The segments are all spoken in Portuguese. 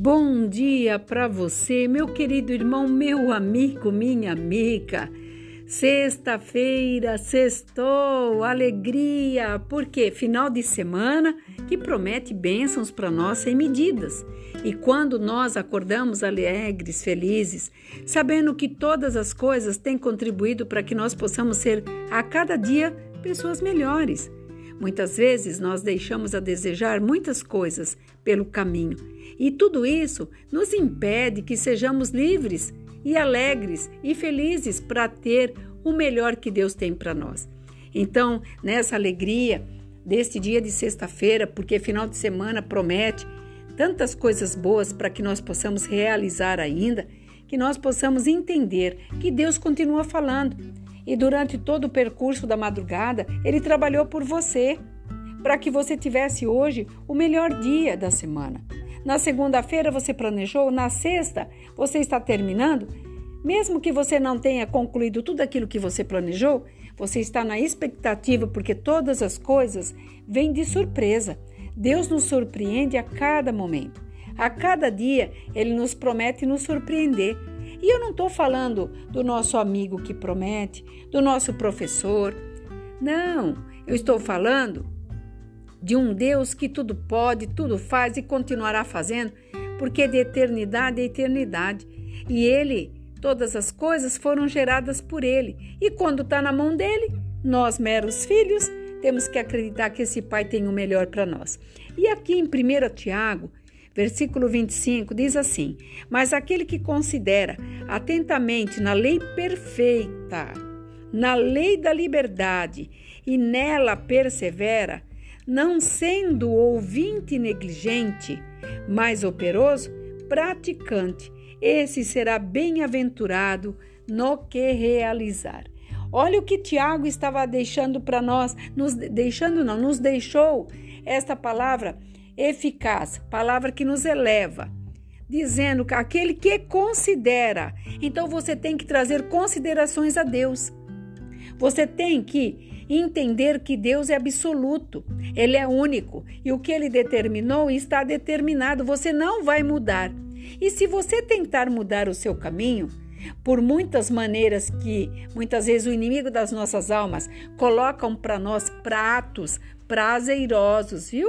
Bom dia para você, meu querido irmão, meu amigo, minha amiga. Sexta-feira, sextou, alegria, porque final de semana que promete bênçãos para nós sem medidas. E quando nós acordamos alegres, felizes, sabendo que todas as coisas têm contribuído para que nós possamos ser a cada dia pessoas melhores. Muitas vezes nós deixamos a desejar muitas coisas pelo caminho, e tudo isso nos impede que sejamos livres e alegres e felizes para ter o melhor que Deus tem para nós. Então, nessa alegria deste dia de sexta-feira, porque final de semana promete tantas coisas boas para que nós possamos realizar ainda, que nós possamos entender que Deus continua falando e durante todo o percurso da madrugada, ele trabalhou por você, para que você tivesse hoje o melhor dia da semana. Na segunda-feira você planejou, na sexta você está terminando. Mesmo que você não tenha concluído tudo aquilo que você planejou, você está na expectativa porque todas as coisas vêm de surpresa. Deus nos surpreende a cada momento. A cada dia, Ele nos promete nos surpreender. E eu não estou falando do nosso amigo que promete, do nosso professor. Não, eu estou falando de um Deus que tudo pode, tudo faz e continuará fazendo, porque de eternidade a eternidade. E Ele, todas as coisas foram geradas por Ele. E quando está na mão dele, nós, meros filhos, temos que acreditar que esse Pai tem o melhor para nós. E aqui em 1 Tiago, Versículo 25 diz assim: Mas aquele que considera atentamente na lei perfeita, na lei da liberdade, e nela persevera, não sendo ouvinte negligente, mas operoso, praticante, esse será bem-aventurado no que realizar. Olha o que Tiago estava deixando para nós, nos deixando não, nos deixou esta palavra eficaz, palavra que nos eleva, dizendo que aquele que considera. Então você tem que trazer considerações a Deus. Você tem que entender que Deus é absoluto, Ele é único e o que Ele determinou está determinado, você não vai mudar. E se você tentar mudar o seu caminho, por muitas maneiras que muitas vezes o inimigo das nossas almas colocam para nós pratos prazerosos, viu?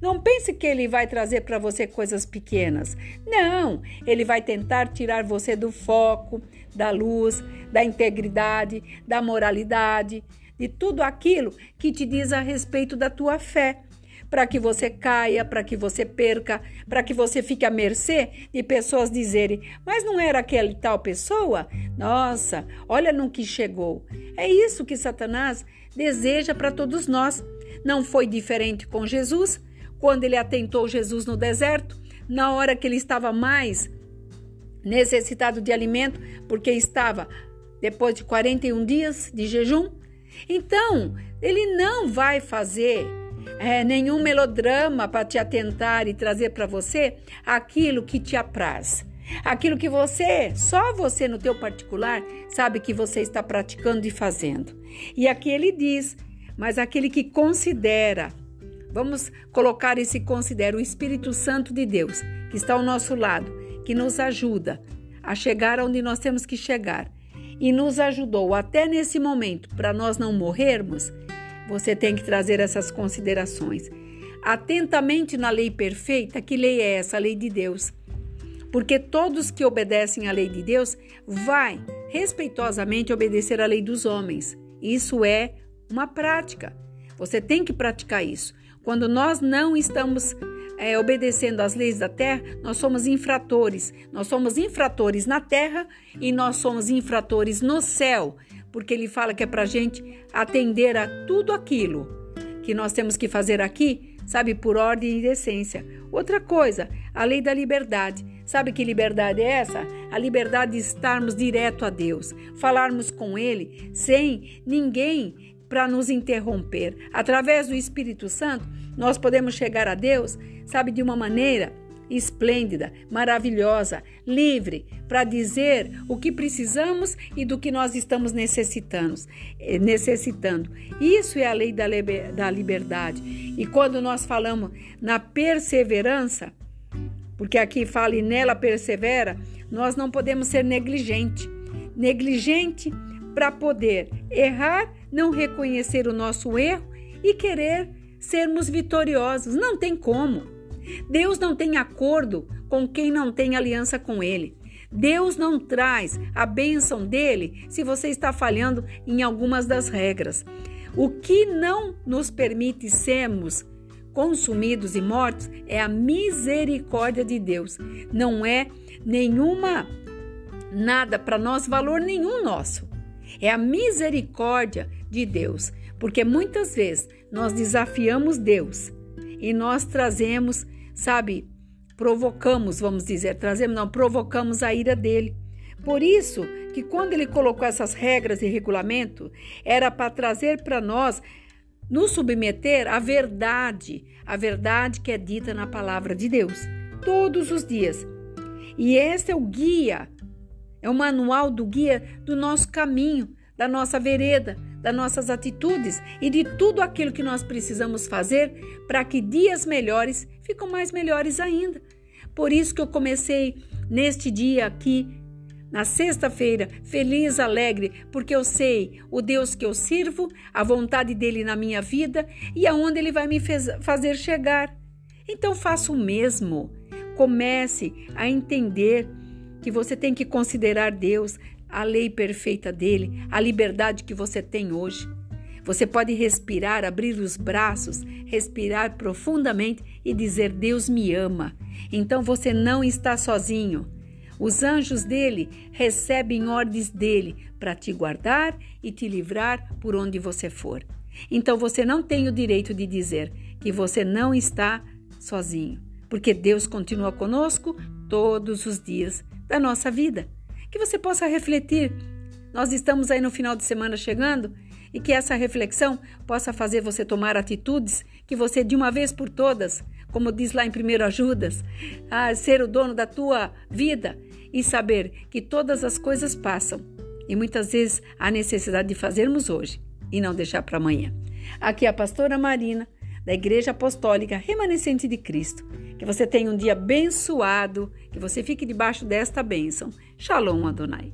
Não pense que ele vai trazer para você coisas pequenas. Não, ele vai tentar tirar você do foco, da luz, da integridade, da moralidade, de tudo aquilo que te diz a respeito da tua fé para que você caia, para que você perca, para que você fique à mercê de pessoas dizerem: Mas não era aquela tal pessoa? Nossa, olha no que chegou. É isso que Satanás deseja para todos nós. Não foi diferente com Jesus quando ele atentou Jesus no deserto, na hora que ele estava mais necessitado de alimento, porque estava depois de 41 dias de jejum. Então, ele não vai fazer é, nenhum melodrama para te atentar e trazer para você aquilo que te apraz. Aquilo que você, só você no teu particular, sabe que você está praticando e fazendo. E aqui ele diz, mas aquele que considera Vamos colocar esse considera o Espírito Santo de Deus, que está ao nosso lado, que nos ajuda a chegar onde nós temos que chegar e nos ajudou até nesse momento para nós não morrermos. Você tem que trazer essas considerações. Atentamente na lei perfeita, que lei é essa? A lei de Deus. Porque todos que obedecem à lei de Deus vai respeitosamente obedecer à lei dos homens. Isso é uma prática. Você tem que praticar isso. Quando nós não estamos é, obedecendo às leis da terra, nós somos infratores. Nós somos infratores na terra e nós somos infratores no céu, porque ele fala que é para gente atender a tudo aquilo que nós temos que fazer aqui, sabe, por ordem e decência. Outra coisa, a lei da liberdade. Sabe que liberdade é essa? A liberdade de estarmos direto a Deus, falarmos com Ele sem ninguém para nos interromper. Através do Espírito Santo, nós podemos chegar a Deus, sabe, de uma maneira esplêndida, maravilhosa, livre, para dizer o que precisamos e do que nós estamos necessitando. Eh, necessitando. Isso é a lei da liberdade. E quando nós falamos na perseverança, porque aqui fala e nela persevera, nós não podemos ser negligente. Negligente para poder errar, não reconhecer o nosso erro e querer sermos vitoriosos. Não tem como. Deus não tem acordo com quem não tem aliança com Ele. Deus não traz a bênção dele se você está falhando em algumas das regras. O que não nos permite sermos consumidos e mortos é a misericórdia de Deus. Não é nenhuma nada para nós, valor nenhum nosso. É a misericórdia de Deus, porque muitas vezes nós desafiamos Deus e nós trazemos, sabe, provocamos, vamos dizer, trazemos, não, provocamos a ira dele. Por isso que quando ele colocou essas regras e regulamento, era para trazer para nós nos submeter à verdade, a verdade que é dita na palavra de Deus, todos os dias. E esse é o guia, é o manual do guia do nosso caminho, da nossa vereda, das nossas atitudes e de tudo aquilo que nós precisamos fazer para que dias melhores ficam mais melhores ainda. Por isso que eu comecei neste dia aqui, na sexta-feira, feliz, alegre, porque eu sei o Deus que eu sirvo, a vontade dele na minha vida e aonde ele vai me fazer chegar. Então faça o mesmo. Comece a entender que você tem que considerar Deus, a lei perfeita dele, a liberdade que você tem hoje. Você pode respirar, abrir os braços, respirar profundamente e dizer: Deus me ama. Então você não está sozinho. Os anjos dele recebem ordens dele para te guardar e te livrar por onde você for. Então você não tem o direito de dizer que você não está sozinho, porque Deus continua conosco todos os dias da nossa vida. Que você possa refletir. Nós estamos aí no final de semana chegando e que essa reflexão possa fazer você tomar atitudes que você, de uma vez por todas, como diz lá em 1 Judas, a ser o dono da tua vida e saber que todas as coisas passam e muitas vezes há necessidade de fazermos hoje e não deixar para amanhã. Aqui é a pastora Marina, da Igreja Apostólica Remanescente de Cristo. Que você tenha um dia abençoado, que você fique debaixo desta bênção. Shalom Adonai.